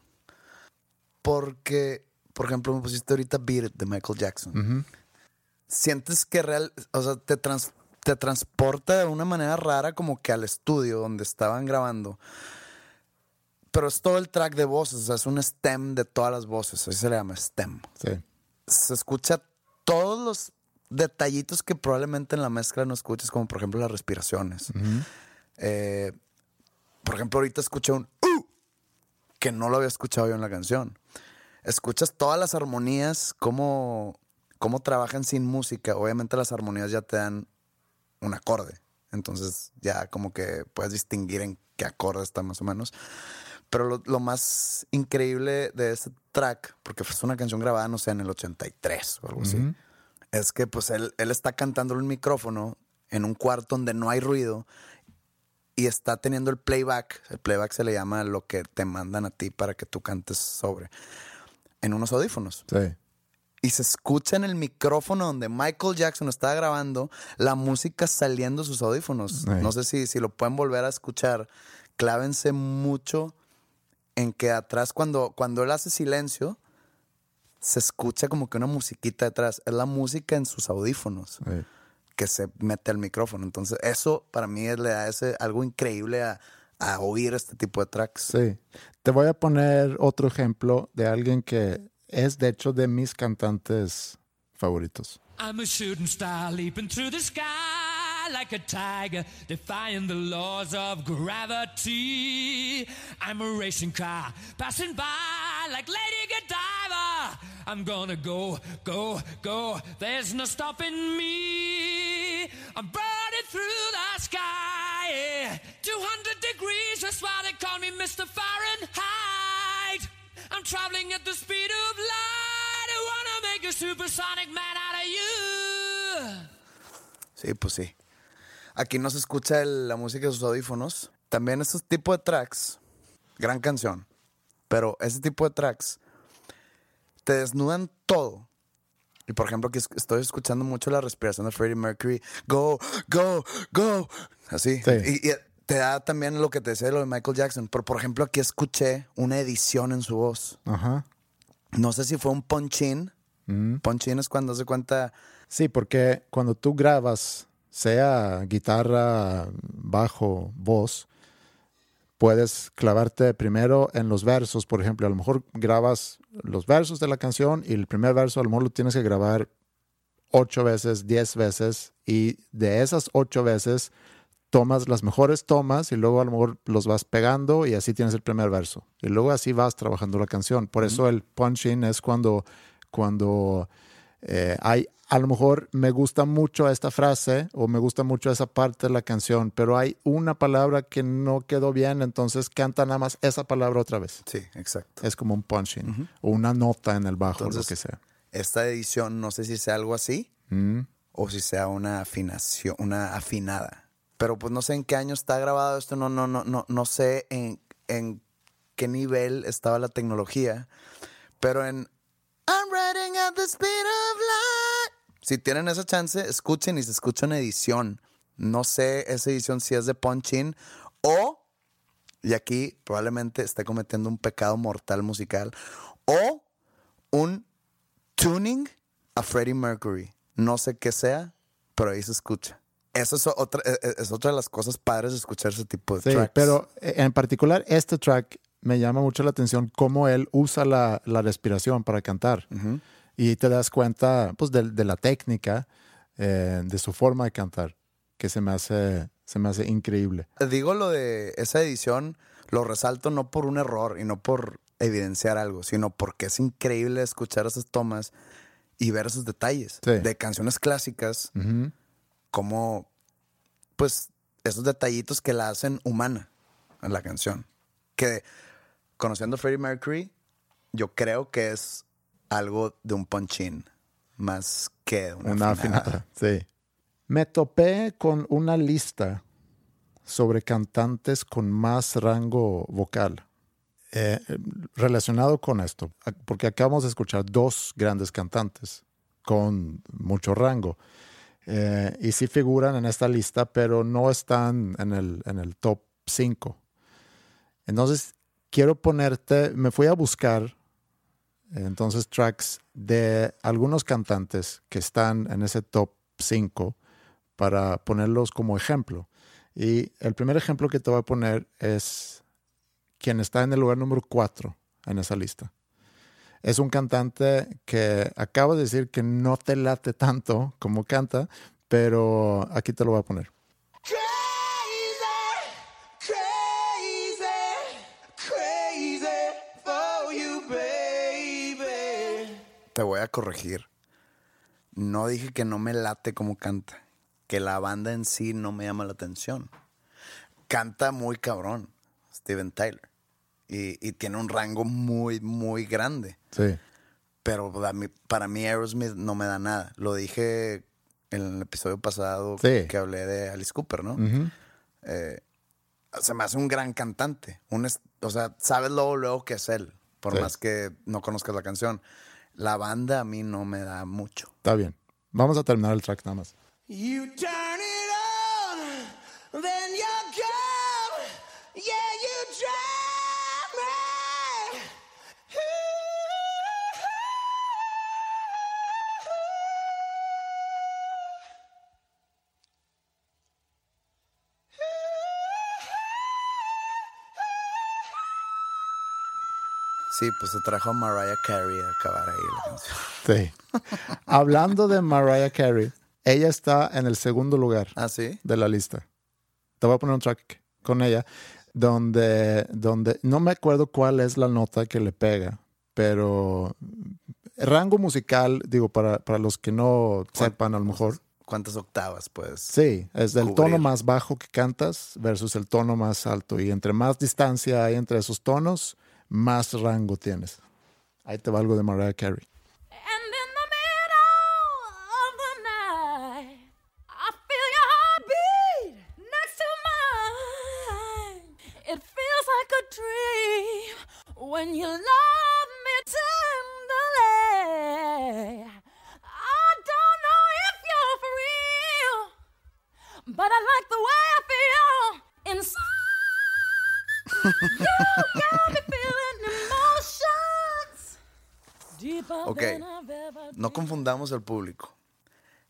Porque, por ejemplo, me pusiste ahorita Beat It de Michael Jackson. Sientes que real, o sea, te, trans- te transporta de una manera rara como que al estudio donde estaban grabando. Pero es todo el track de voces, o sea, es un stem de todas las voces, así se le llama stem. Sí. se escucha todos los detallitos que probablemente en la mezcla no escuches, como por ejemplo las respiraciones. Eh, por ejemplo, ahorita escuché un que no lo había escuchado yo en la canción. Escuchas todas las armonías, cómo, cómo trabajan sin música. Obviamente las armonías ya te dan un acorde. Entonces ya como que puedes distinguir en qué acorde está más o menos. Pero lo, lo más increíble de este track, porque fue una canción grabada, no sé, en el 83 o algo así, es que pues él, él está cantando en un micrófono en un cuarto donde no hay ruido y está teniendo el playback. El playback se le llama lo que te mandan a ti para que tú cantes sobre, en unos audífonos Sí. y se escucha en el micrófono donde Michael Jackson estaba grabando la música saliendo de sus audífonos. Sí. No sé si, si lo pueden volver a escuchar. Clávense mucho en que atrás, cuando, cuando él hace silencio, se escucha como que una musiquita detrás. Es la música en sus audífonos Sí. Que se mete al micrófono. Entonces, eso para mí le da ese, algo increíble a, a oír este tipo de tracks. Sí. Te voy a poner otro ejemplo de alguien que es de hecho de mis cantantes favoritos. I'm a shooting star leaping through the sky like a tiger, defying the laws of gravity. I'm a racing car passing by like Lady Godiva. I'm gonna go, go, go. There's no stopping me. I'm burning through the sky. yeah. 200 degrees, that's why they call me Mr. Fahrenheit. I'm traveling at the speed of light. I wanna make a supersonic man out of you. Sí, pues sí. Aquí no se escucha el- la música de sus audífonos. También estos tipos de tracks gran canción. Pero ese tipo de tracks te desnudan todo. Y por ejemplo, aquí es- estoy escuchando mucho la respiración de Freddie Mercury. Go, go, go. Así. Sí. Y, y te da también lo que te decía de lo de Michael Jackson. Pero por ejemplo, aquí escuché una edición en su voz. Ajá. No sé si fue un punch-in. Mm. Punch-in es cuando se cuenta. Sí, porque cuando tú grabas, sea guitarra, bajo, voz, puedes clavarte primero en los versos. Por ejemplo, a lo mejor grabas los versos de la canción y el primer verso a lo mejor lo tienes que grabar ocho veces, diez veces y de esas ocho veces tomas las mejores tomas y luego a lo mejor los vas pegando y así tienes el primer verso. Y luego así vas trabajando la canción. Por eso el punching es cuando, cuando eh, hay, a lo mejor me gusta mucho esta frase o me gusta mucho esa parte de la canción, pero hay una palabra que no quedó bien, entonces canta nada más esa palabra otra vez. Sí, exacto. Es como un punching o una nota en el bajo, Entonces, lo que sea. Esta edición, no sé si sea algo así Mm. o si sea una afinación, una afinada. Pero pues no sé en qué año está grabado esto, no, no, no, no, no sé en, en qué nivel estaba la tecnología. Pero en I'm riding at the speed of light. Si tienen esa chance, escuchen y se escucha una edición. No sé esa edición si es de Punch-In o, y aquí probablemente esté cometiendo un pecado mortal musical, o un tuning a Freddie Mercury. No sé qué sea, pero ahí se escucha. Eso es otra, es- es otra de las cosas padres de escuchar ese tipo de Sí, tracks. pero eh, en particular este track me llama mucho la atención cómo él usa la, la respiración para cantar. Y te das cuenta pues, de, de la técnica, eh, de su forma de cantar, que se me hace, se me hace increíble. Digo lo de esa edición, lo resalto no por un error y no por evidenciar algo, sino porque es increíble escuchar esas tomas y ver esos detalles Sí. de canciones clásicas, como pues esos detallitos que la hacen humana en la canción. Que conociendo a Freddie Mercury, yo creo que es algo de un punch-in más que una, Una afinada. afinada, sí. Me topé con una lista sobre cantantes con más rango vocal. Eh, relacionado con esto, porque acabamos de escuchar dos grandes cantantes con mucho rango. Eh, y sí figuran en esta lista, pero no están en el, en el top 5. Entonces, quiero ponerte, me fui a buscar entonces tracks de algunos cantantes que están en ese top 5 para ponerlos como ejemplo. Y el primer ejemplo que te voy a poner es quien está en el lugar número 4 en esa lista. Es un cantante que acabo de decir que no te late tanto como canta, pero aquí te lo voy a poner. Te voy a corregir. No dije que no me late como canta. Que la banda en sí no me llama la atención. Canta muy cabrón, Steven Tyler. Y, y tiene un rango muy, muy grande. Sí. Pero para mí, para mí Aerosmith no me da nada. Lo dije en el episodio pasado Sí. que hablé de Alice Cooper, ¿no? Eh, se me hace un gran cantante. Un o sea, sabes luego, luego que es él, por Sí. más que no conozcas la canción. La banda a mí no me da mucho. Está bien. Vamos a terminar el track nada más. You turn it Sí, pues se trajo a Mariah Carey a acabar ahí la canción. Sí. Hablando de Mariah Carey, ella está en el segundo lugar ¿Ah, sí? de la lista. Te voy a poner un track con ella donde, donde no me acuerdo cuál es la nota que le pega, pero rango musical, digo, para, para los que no sepan a lo mejor, ¿Cuántas octavas, pues? sí, es del Cubrir. tono más bajo que cantas versus el tono más alto. Y entre más distancia hay entre esos tonos, más rango tienes. Ahí te va algo de Mariah Carey. Al público.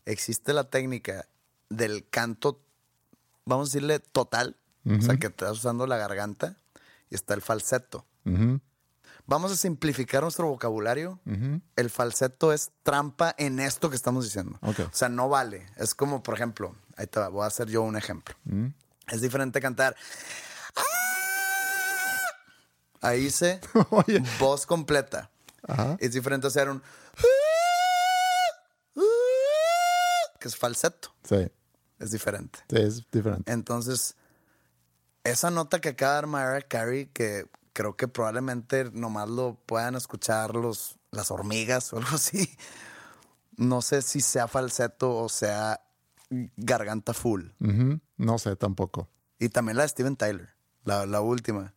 Existe la técnica del canto, vamos a decirle total, o sea, que estás usando la garganta, y está el falseto. Vamos a simplificar nuestro vocabulario. El falseto es trampa en esto que estamos diciendo. Ok. O sea, no vale. Es como, por ejemplo, ahí te va, voy a hacer yo un ejemplo. Es diferente cantar. Ahí hice (laughs) voz completa. Ajá. Es diferente hacer un. Que es falseto. Sí, Es diferente. sí, es diferente. Entonces, esa nota que acaba de dar Mariah Carey, que creo que probablemente nomás lo puedan escuchar los, las hormigas o (laughs) algo así. No sé si sea falseto o sea garganta full. No sé tampoco. Y también la de Steven Tyler, la, la última.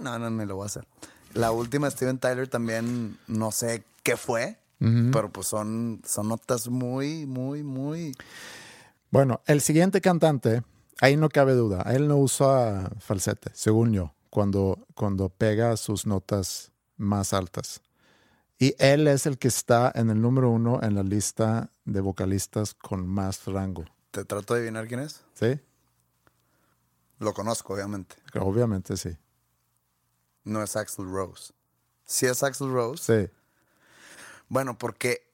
No, no, no lo voy a hacer. La última de Steven Tyler también no sé qué fue, pero pues son, son notas muy, muy, muy... Bueno, el siguiente cantante, ahí no cabe duda, él no usa falsete, según yo, cuando, cuando pega sus notas más altas. Y él es el que está en el número uno en la lista de vocalistas con más rango. ¿Te trato de adivinar quién es? ¿Sí? Lo conozco, obviamente. Obviamente sí. No es Axl Rose. Sí es Axl Rose. Sí. Bueno, porque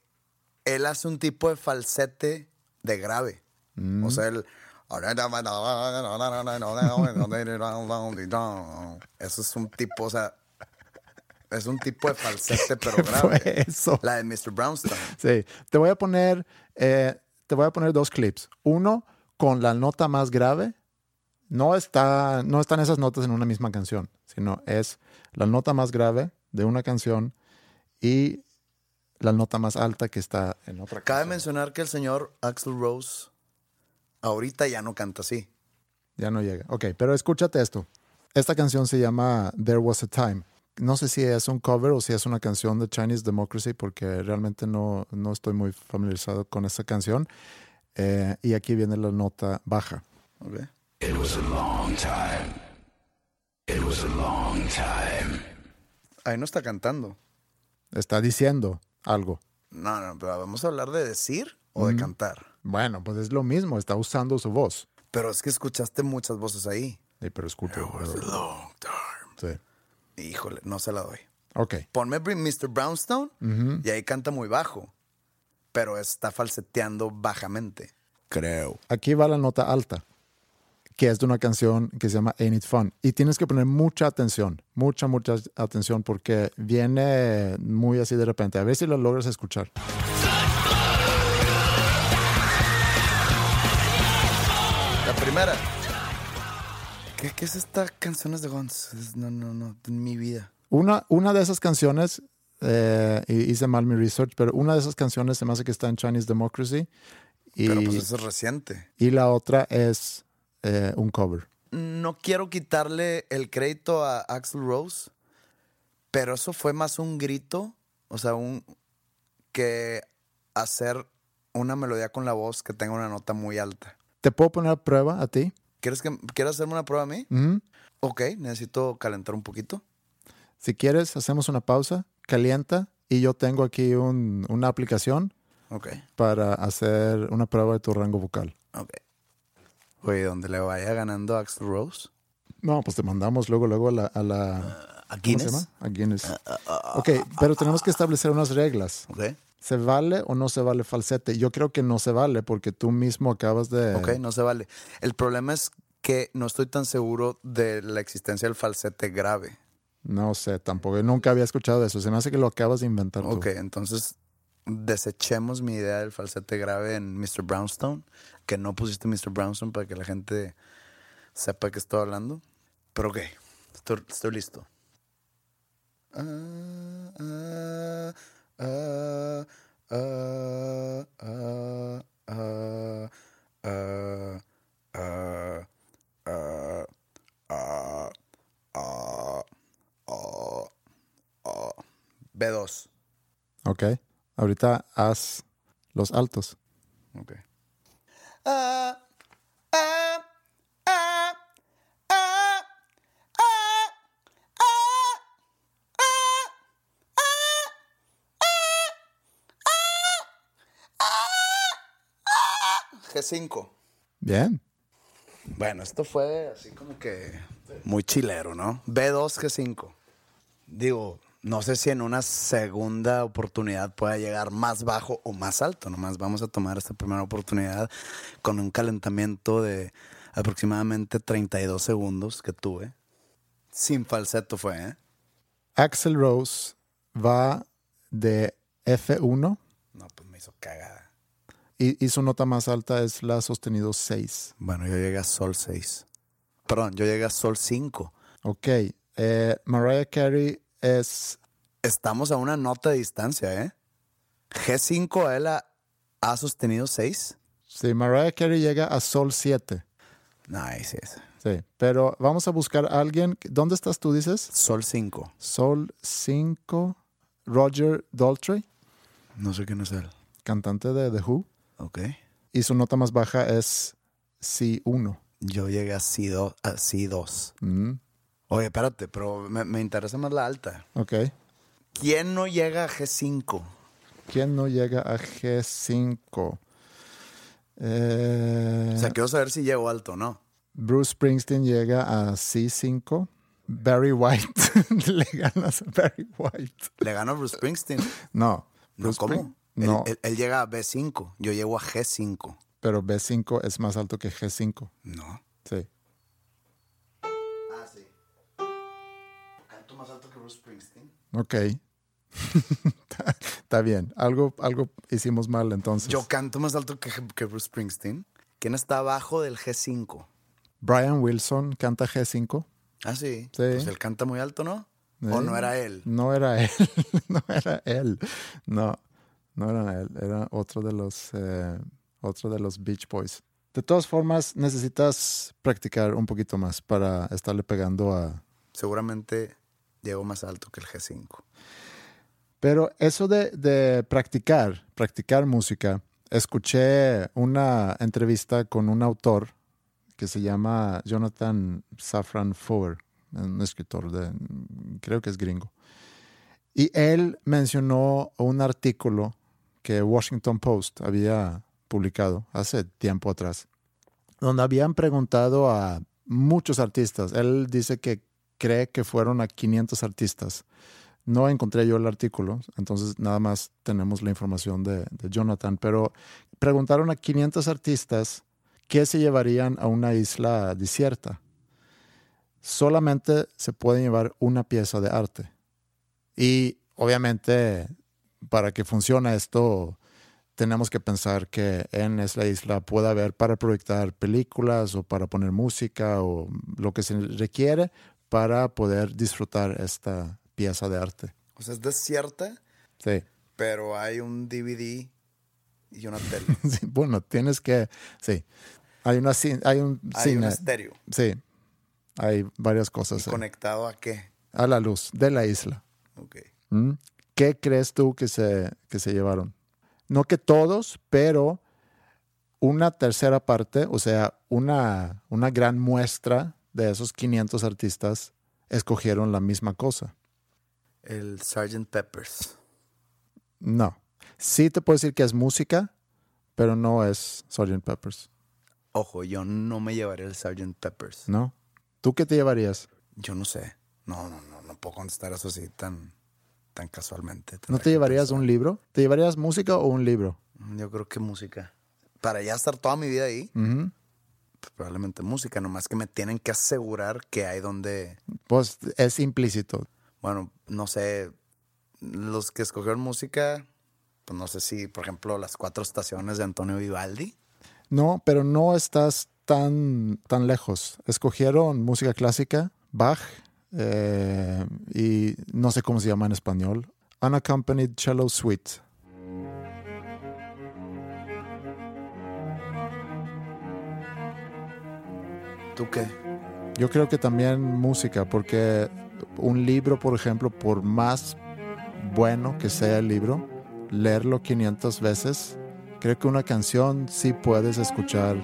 él hace un tipo de falsete de grave. O sea, él... Eso es un tipo, o sea... Es un tipo de falsete, pero (laughs) ¿Qué grave. eso? La de Mr. Brownstone. Sí. Te voy a poner, eh, te voy a poner dos clips. Uno con la nota más grave. No, está, no están esas notas en una misma canción, sino es la nota más grave de una canción y la nota más alta que está en otra Cabe canción. mencionar que el señor Axl Rose ahorita ya no canta así. Ya no llega. Ok, pero escúchate esto. Esta canción se llama There Was a Time. No sé si es un cover o si es una canción de Chinese Democracy porque realmente no, no estoy muy familiarizado con esa canción. Eh, y aquí viene la nota baja. Ok. Ahí no está cantando. Está diciendo algo. No, no, pero vamos a hablar de decir o de cantar. Bueno, pues es lo mismo, está usando su voz. Pero es que escuchaste muchas voces ahí. Sí, pero. Long time. Sí. Híjole, no se la doy. Ok. Ponme Mr. Brownstone y ahí canta muy bajo. Pero está falseteando bajamente. Creo. Aquí va la nota alta, que es de una canción que se llama Ain't It Fun. Y tienes que poner mucha atención, mucha, mucha atención, porque viene muy así de repente. A ver si lo logras escuchar. La primera. ¿Qué, qué es esta canciones de Guns? No, no, no, en mi vida. Una, una de esas canciones, eh, hice mal mi research, pero una de esas canciones se me hace que está en Chinese Democracy. Y, Pero pues eso es reciente. y la otra es eh, un cover. No quiero quitarle el crédito a Axl Rose, pero eso fue más un grito, o sea, un que hacer una melodía con la voz que tenga una nota muy alta. ¿Te puedo poner a prueba a ti? ¿Quieres, que, ¿quieres hacerme una prueba a mí? Ok, necesito calentar un poquito. Si quieres, hacemos una pausa, calienta, y yo tengo aquí un- una aplicación Ok, para hacer una prueba de tu rango vocal. ok. Oye, donde le vaya ganando Axl Rose. No, pues te mandamos luego, luego a la... A, la, ¿A ¿Cómo se llama? A Guinness. Ok, pero tenemos que establecer unas reglas. Ok, ¿Se vale o no se vale falsete? Yo creo que no se vale porque tú mismo acabas de... ok, no se vale. El problema es que no estoy tan seguro de la existencia del falsete grave. No sé, tampoco. Nunca había escuchado eso. Se me hace que lo acabas de inventar tú. Ok, entonces desechemos mi idea del falsete grave en Mr. Brownstone, que no pusiste Mr. Brownstone para que la gente sepa que estoy hablando. Pero ok, estoy, listo. B2. Ok. Ahorita haz los altos. Ok. Ah, ah, ah, ah, ah, ah, G5. Bien. Bueno, esto fue así como que muy chilero, ¿no? B2, G5. Digo, no sé si en una segunda oportunidad pueda llegar más bajo o más alto. Nomás vamos a tomar esta primera oportunidad con un calentamiento de aproximadamente 32 segundos que tuve. Sin falseto fue, ¿eh? Axel Rose va de F1 No, pues me hizo cagada. y, y su nota más alta es la sostenido 6. Bueno, yo llegué a Sol 6. Perdón, yo llegué a Sol 5. Ok. eh, Mariah Carey es Estamos a una nota de distancia, ¿eh? G5 a él ha, ha sostenido 6. Sí, Mariah Carey llega a Sol 7. Nice. Sí, pero vamos a buscar a alguien. ¿Dónde estás tú, dices? Sol 5. Sol 5. Roger Daltrey, No sé quién es él. cantante de The Who. Ok. Y su nota más baja es Si1. Yo llegué a C2. A C2. Mm, Oye, espérate, pero me, me interesa más la alta. ok. ¿Quién no llega a G5? ¿Quién no llega a G5? Eh, O sea, quiero saber si llego alto o no. Bruce Springsteen llega a C5. Barry White. (laughs) Le ganas a Barry White. ¿Le gano a Bruce Springsteen? No. Bruce ¿cómo? Spring- Él- No, Él, él llega a B5. Yo llego a G5. pero B5 es más alto que G5. No. Sí. Ok. (laughs) Está- bien. Algo, algo hicimos mal entonces. Yo canto más alto que, que Bruce Springsteen. ¿Quién está abajo del G5? Brian Wilson canta G5. Ah, sí. Sí. Pues él canta muy alto, ¿no? ¿O Eh, no era él? No era (laughs) él. no era él. No, no era él. Era otro de los, eh, otro de los Beach Boys. De todas formas, necesitas practicar un poquito más para estarle pegando a... Seguramente llegó más alto que el G5. Pero eso de, de practicar, practicar música, escuché una entrevista con un autor que se llama Jonathan Safran Foer, un escritor de, creo que es gringo. Y él mencionó un artículo que Washington Post había publicado hace tiempo atrás, donde habían preguntado a muchos artistas. Él dice que cree que fueron a 500 artistas. No encontré yo el artículo, entonces nada más tenemos la información de, Jonathan, pero preguntaron a 500 artistas qué se llevarían a una isla desierta. Solamente se puede llevar una pieza de arte. Y obviamente para que funcione esto, tenemos que pensar que en esa isla puede haber para proyectar películas o para poner música o lo que se requiere para poder disfrutar esta pieza de arte. O sea, es desierta, Sí. pero hay un DVD y una tele. (laughs) Sí, bueno, tienes que, sí. Hay, una, hay un hay un cine. estéreo. Sí. Hay varias cosas. ¿Y ahí. conectado a qué? A la luz de la isla. Ok. ¿Mm? ¿Qué crees tú que se, que se llevaron? No que todos, pero una tercera parte, o sea, una, una gran muestra de esos 500 artistas escogieron la misma cosa. El Sgt. Peppers. No. Sí te puedo decir que es música, pero no es Sgt. Peppers. Ojo, yo no me llevaré el Sgt. Peppers. ¿No? ¿Tú qué te llevarías? Yo no sé. No, no, no, no puedo contestar eso así tan, tan casualmente. ¿No te llevarías pensar. un libro? ¿Te llevarías música o un libro? Yo creo que música. Para ya estar toda mi vida ahí, pues, probablemente música. Nomás que me tienen que asegurar que hay donde. Pues es implícito. Bueno, no sé. Los que escogieron música, pues no sé si, por ejemplo, las cuatro estaciones de Antonio Vivaldi. No, pero no estás tan, tan lejos. Escogieron música clásica, Bach, eh, y no sé cómo se llama en español, Unaccompanied Cello Suite. ¿Tú qué? Yo creo que también música, porque un libro, por ejemplo, por más bueno que sea el libro, leerlo 500 veces, creo que una canción sí puedes escuchar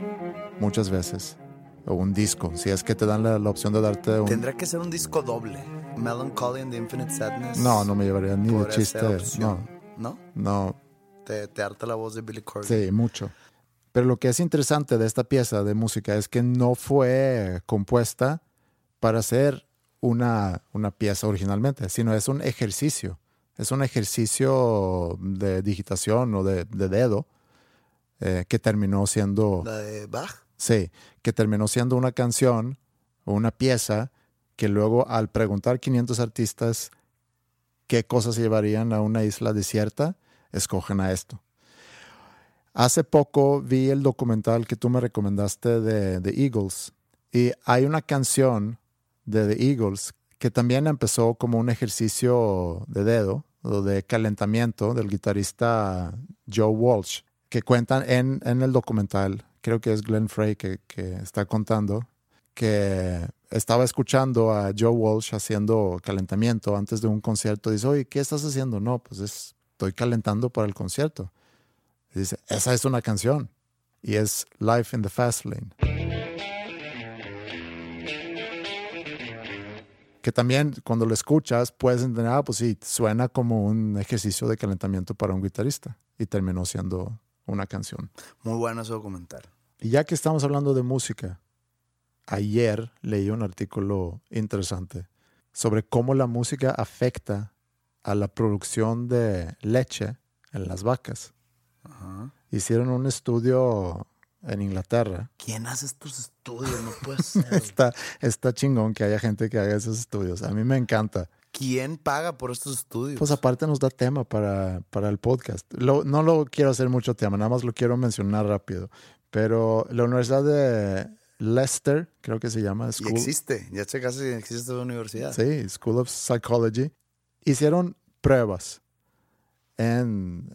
muchas veces. O un disco, si es que te dan la, la opción de darte un... Tendría que ser un disco doble. Melancholy and the Infinite Sadness. No, no me llevaría ni de chiste. No. ¿No? no, Te, te harta la voz de Billy Corgan. Sí, mucho. Pero lo que es interesante de esta pieza de música es que no fue compuesta para ser una, una pieza originalmente, sino es un ejercicio. Es un ejercicio de digitación o de, de dedo eh, que terminó siendo... La de Bach. Sí, que terminó siendo una canción o una pieza que luego al preguntar 500 artistas qué cosas llevarían a una isla desierta, escogen a esto. Hace poco vi el documental que tú me recomendaste de The Eagles y hay una canción de The Eagles que también empezó como un ejercicio de dedo o de calentamiento del guitarrista Joe Walsh, que cuentan en, en el documental, creo que es Glenn Frey que, que está contando, que estaba escuchando a Joe Walsh haciendo calentamiento antes de un concierto. Dice, oye, ¿qué estás haciendo? No, pues es- estoy calentando para el concierto. Y dice, esa es una canción. Y es Life in the Fast Lane. Que también cuando lo escuchas puedes entender, ah, pues sí, suena como un ejercicio de calentamiento para un guitarrista. Y terminó siendo una canción. Muy bueno ese documental. Y ya que estamos hablando de música, ayer leí un artículo interesante sobre cómo la música afecta a la producción de leche en las vacas. Ajá. Hicieron un estudio en Inglaterra. ¿Quién hace estos estudios? No puede (laughs) ser. Está, está chingón que haya gente que haga esos estudios. A mí me encanta. ¿Quién paga por estos estudios? Pues aparte nos da tema para, para el podcast. Lo- no lo quiero hacer mucho tema, nada más lo quiero mencionar rápido. Pero la Universidad de Leicester, creo que se llama. y School, existe. Ya checaste si existe esta universidad. Sí, School of Psychology. Hicieron pruebas en,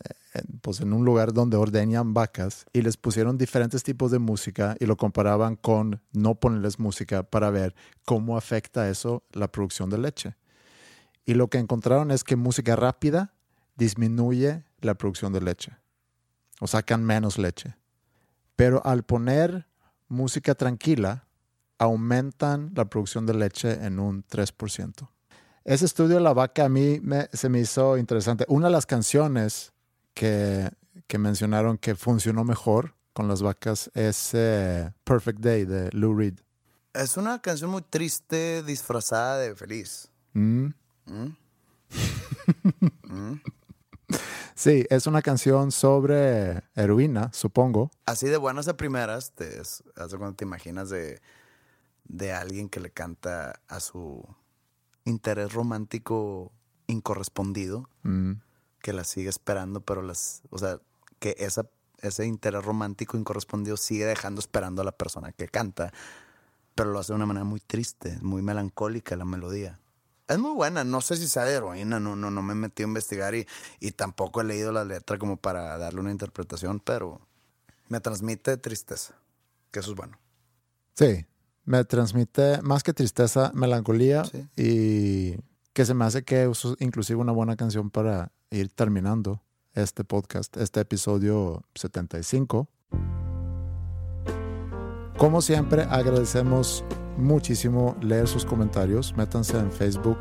pues en un lugar donde ordeñan vacas y les pusieron diferentes tipos de música y lo comparaban con no ponerles música para ver cómo afecta eso la producción de leche. Y lo que encontraron es que música rápida disminuye la producción de leche o sacan menos leche. Pero al poner música tranquila, aumentan la producción de leche en un 3%. Ese estudio de la vaca a mí se me hizo interesante. Una de las canciones que, que mencionaron que funcionó mejor con las vacas es eh, Perfect Day de Lou Reed. Es una canción muy triste disfrazada de feliz. Mm. ¿Mm? (laughs) Sí, es una canción sobre heroína, supongo. Así de buenas a primeras, te, es, de cuenta, te imaginas de, de alguien que le canta a su interés romántico incorrespondido, Mm. Que la sigue esperando, pero las, o sea, que esa, ese interés romántico incorrespondido sigue dejando esperando a la persona que canta, pero lo hace de una manera muy triste, muy melancólica la melodía. Es muy buena, no sé si sea de heroína, no, no, no me he metido a investigar y, y tampoco he leído la letra como para darle una interpretación, pero me transmite tristeza, que eso es bueno. Sí, me transmite más que tristeza, melancolía Sí. y que se me hace que es inclusive una buena canción para ir terminando este podcast, este episodio 75. Como siempre, agradecemos muchísimo leer sus comentarios. Métanse en Facebook,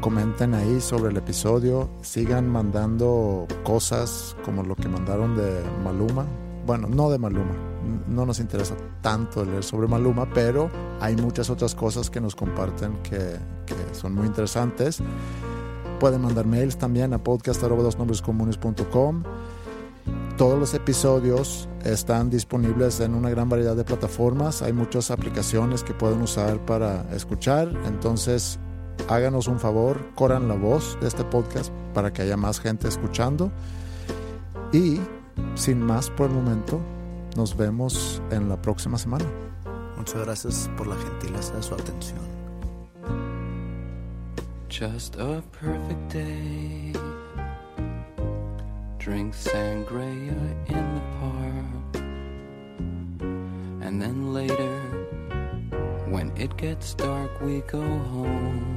comenten ahí sobre el episodio, sigan mandando cosas como lo que mandaron de Maluma. Bueno, no de Maluma, no nos interesa tanto leer sobre Maluma, pero hay muchas otras cosas que nos comparten que, que son muy interesantes. Pueden mandar mails también a podcast.com. Todos los episodios están disponibles en una gran variedad de plataformas. Hay muchas aplicaciones que pueden usar para escuchar. Entonces, háganos un favor, corran la voz de este podcast para que haya más gente escuchando. Y sin más por el momento, nos vemos en la próxima semana. Muchas gracias por la gentileza de su atención. Just a perfect day. Drink sangria in the park. And then later, when it gets dark, we go home.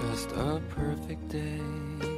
just a perfect day.